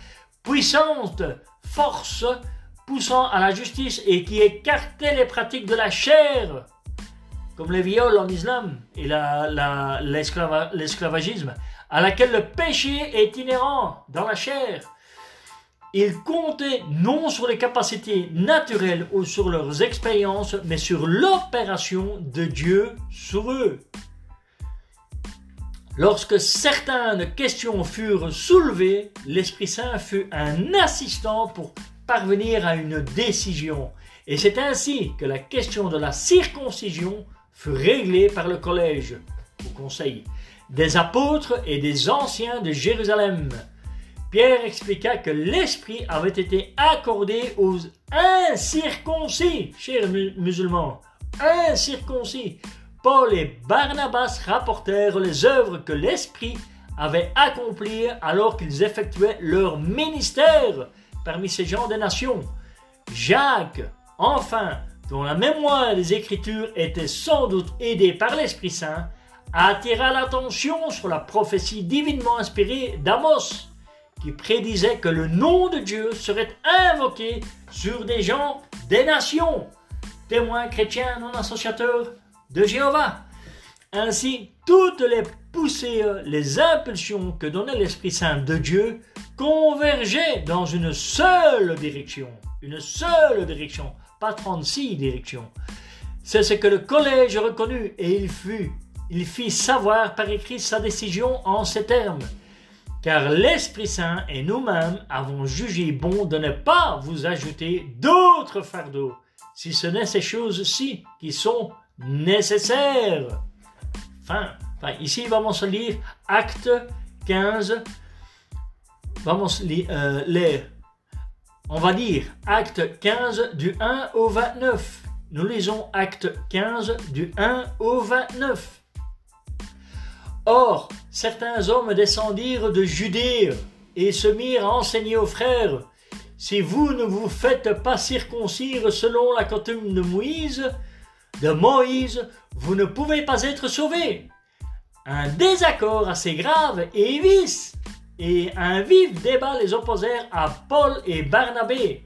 puissante force poussant à la justice et qui écartait les pratiques de la chair comme les viols en islam et l'esclavagisme, à laquelle le péché est inhérent dans la chair. Ils comptaient non sur les capacités naturelles ou sur leurs expériences, mais sur l'opération de Dieu sur eux. Lorsque certaines questions furent soulevées, l'Esprit Saint fut un assistant pour parvenir à une décision. Et c'est ainsi que la question de la circoncision fut réglé par le collège, au conseil, des apôtres et des anciens de Jérusalem. Pierre expliqua que l'Esprit avait été accordé aux incirconcis, chers musulmans, incirconcis. Paul et Barnabas rapportèrent les œuvres que l'Esprit avait accomplies alors qu'ils effectuaient leur ministère parmi ces gens des nations. Jacques, enfin, dont la mémoire des Écritures était sans doute aidée par l'Esprit Saint, attira l'attention sur la prophétie divinement inspirée d'Amos, qui prédisait que le nom de Dieu serait invoqué sur des gens des nations, témoins chrétiens non associateurs de Jéhovah. Ainsi, toutes les poussées, les impulsions que donnait l'Esprit Saint de Dieu convergeaient dans une seule direction. Une seule direction, pas 36 directions. C'est ce que le collège reconnut et il fut, il fit savoir par écrit sa décision en ces termes. Car l'Esprit Saint et nous-mêmes avons jugé bon de ne pas vous ajouter d'autres fardeaux, si ce n'est ces choses-ci qui sont nécessaires. Enfin, enfin, ici, vamos a lire Acte 15. Vamos euh, lire, on va dire Acte 15 du 1 au 29. Nous lisons Acte 15 du 1 au 29. Or, certains hommes descendirent de Judée et se mirent à enseigner aux frères Si vous ne vous faites pas circoncire selon la coutume de Moïse, de Moïse, vous ne pouvez pas être sauvés. Un désaccord assez grave et vif et un vif débat les opposèrent à Paul et Barnabé.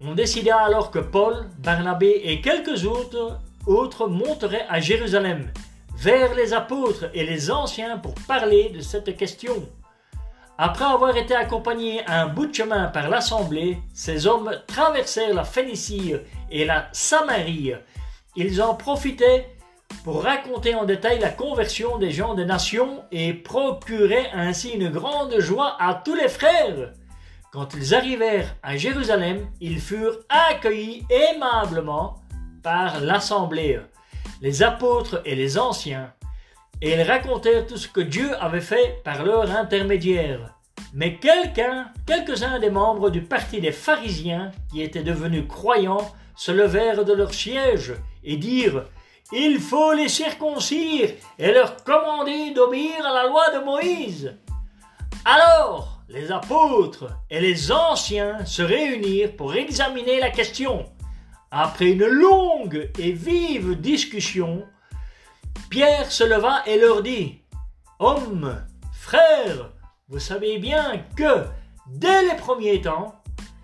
On décida alors que Paul, Barnabé et quelques autres, autres monteraient à Jérusalem vers les apôtres et les anciens pour parler de cette question. Après avoir été accompagnés un bout de chemin par l'assemblée, ces hommes traversèrent la Phénicie et la Samarie. Ils en profitaient pour raconter en détail la conversion des gens des nations et procuraient ainsi une grande joie à tous les frères. Quand ils arrivèrent à Jérusalem, ils furent accueillis aimablement par l'assemblée les apôtres et les anciens, et ils racontèrent tout ce que Dieu avait fait par leur intermédiaire. Mais quelqu'un, quelques-uns des membres du parti des pharisiens, qui étaient devenus croyants, se levèrent de leur siège et dirent Il faut les circoncire et leur commander d'obéir à la loi de Moïse. Alors les apôtres et les anciens se réunirent pour examiner la question. Après une longue et vive discussion, Pierre se leva et leur dit Hommes, frères, vous savez bien que, dès les premiers temps,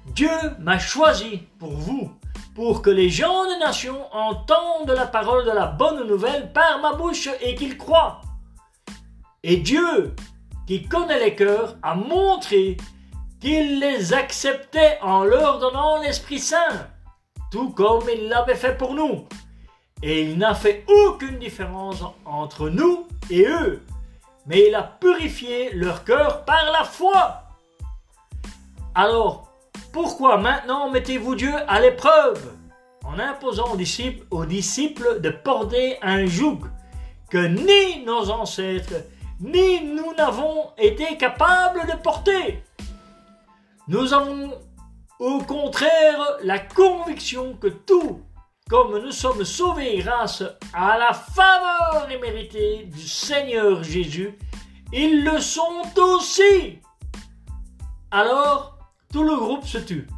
Dieu m'a choisi pour vous, pour que les gens des nations entendent la parole de la bonne nouvelle par ma bouche et qu'ils croient. Et Dieu, qui connaît les cœurs, a montré qu'il les acceptait en leur donnant l'Esprit Saint tout comme il l'avait fait pour nous. Et il n'a fait aucune différence entre nous et eux, mais il a purifié leur cœur par la foi. Alors, pourquoi maintenant mettez-vous Dieu à l'épreuve? En imposant aux disciples, de porter un joug que ni nos ancêtres, ni nous n'avons été capables de porter Nous avons au contraire, la conviction que tout, comme nous sommes sauvés grâce à la faveur imméritée du Seigneur Jésus, ils le sont aussi. Alors, tout le groupe se tut.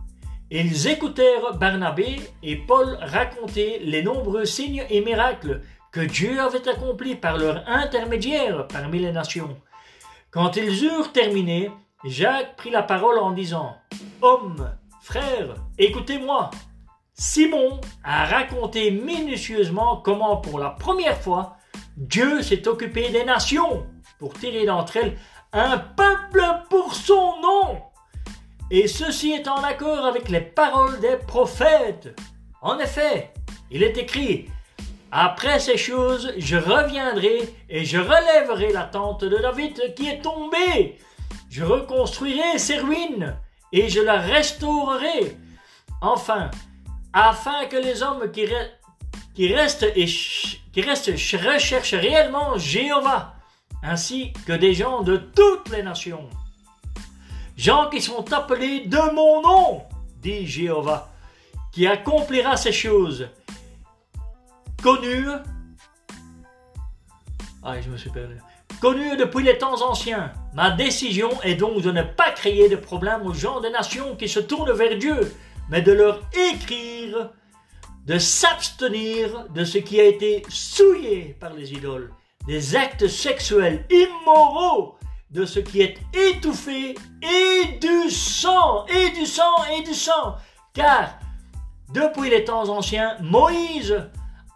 Ils écoutèrent Barnabé et Paul raconter les nombreux signes et miracles que Dieu avait accomplis par leur intermédiaire parmi les nations. Quand ils eurent terminé, Jacques prit la parole en disant Homme, Frères, écoutez-moi. Simon a raconté minutieusement comment pour la première fois Dieu s'est occupé des nations pour tirer d'entre elles un peuple pour son nom. Et ceci est en accord avec les paroles des prophètes. En effet, il est écrit Après ces choses, je reviendrai et je relèverai la tente de David qui est tombée. Je reconstruirai ses ruines et je la restaurerai. Enfin, afin que les hommes qui, restent et qui restent recherchent réellement Jéhovah, ainsi que des gens de toutes les nations. Gens qui sont appelés de mon nom, dit Jéhovah, qui accomplira ces choses. Connus. Ah, je me suis perdu. Connu depuis les temps anciens, ma décision est donc de ne pas créer de problème aux gens des nations qui se tournent vers Dieu, mais de leur écrire de s'abstenir de ce qui a été souillé par les idoles, des actes sexuels immoraux, de ce qui est étouffé, et du sang, et du sang, et du sang. Car, depuis les temps anciens, Moïse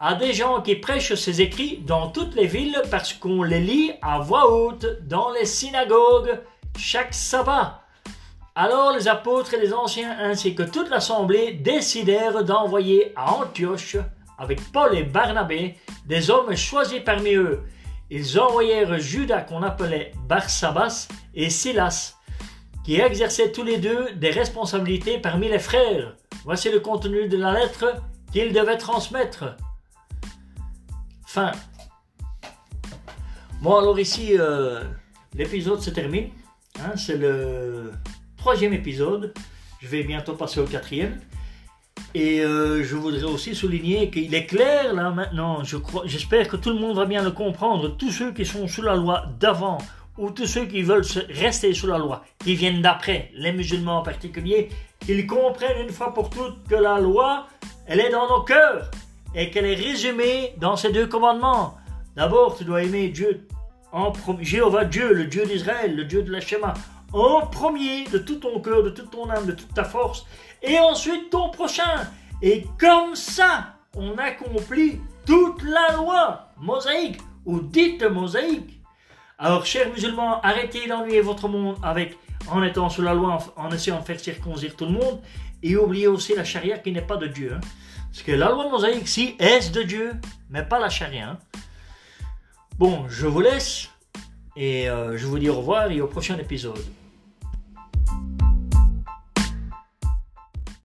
à des gens qui prêchent ces écrits dans toutes les villes parce qu'on les lit à voix haute dans les synagogues chaque sabbat. Alors les apôtres et les anciens ainsi que toute l'assemblée décidèrent d'envoyer à Antioche avec Paul et Barnabé des hommes choisis parmi eux. Ils envoyèrent Judas qu'on appelait Barsabas et Silas, qui exerçaient tous les deux des responsabilités parmi les frères. Voici le contenu de la lettre qu'ils devaient transmettre. Fin. Bon alors ici, euh, l'épisode se termine. Hein, c'est le troisième épisode. Je vais bientôt passer au quatrième. Et euh, je voudrais aussi souligner qu'il est clair là maintenant, je j'espère que tout le monde va bien le comprendre, tous ceux qui sont sous la loi d'avant ou tous ceux qui veulent rester sous la loi, qui viennent d'après, les musulmans en particulier, qu'ils comprennent une fois pour toutes que la loi, elle est dans nos cœurs et qu'elle est résumée dans ces deux commandements. D'abord, tu dois aimer Dieu, en Jéhovah Dieu, le Dieu d'Israël, le Dieu de la Shema, en premier de tout ton cœur, de toute ton âme, de toute ta force, et ensuite ton prochain. Et comme ça, on accomplit toute la loi mosaïque ou dite mosaïque. Alors, chers musulmans, arrêtez d'ennuyer votre monde avec en étant sous la loi, en, essayant de faire circoncire tout le monde, et oubliez aussi la charia qui n'est pas de Dieu. Hein. Parce que la loi mosaïque, si, est de Dieu, mais pas la charia. Hein. Bon, je vous laisse, et euh, je vous dis au revoir et au prochain épisode.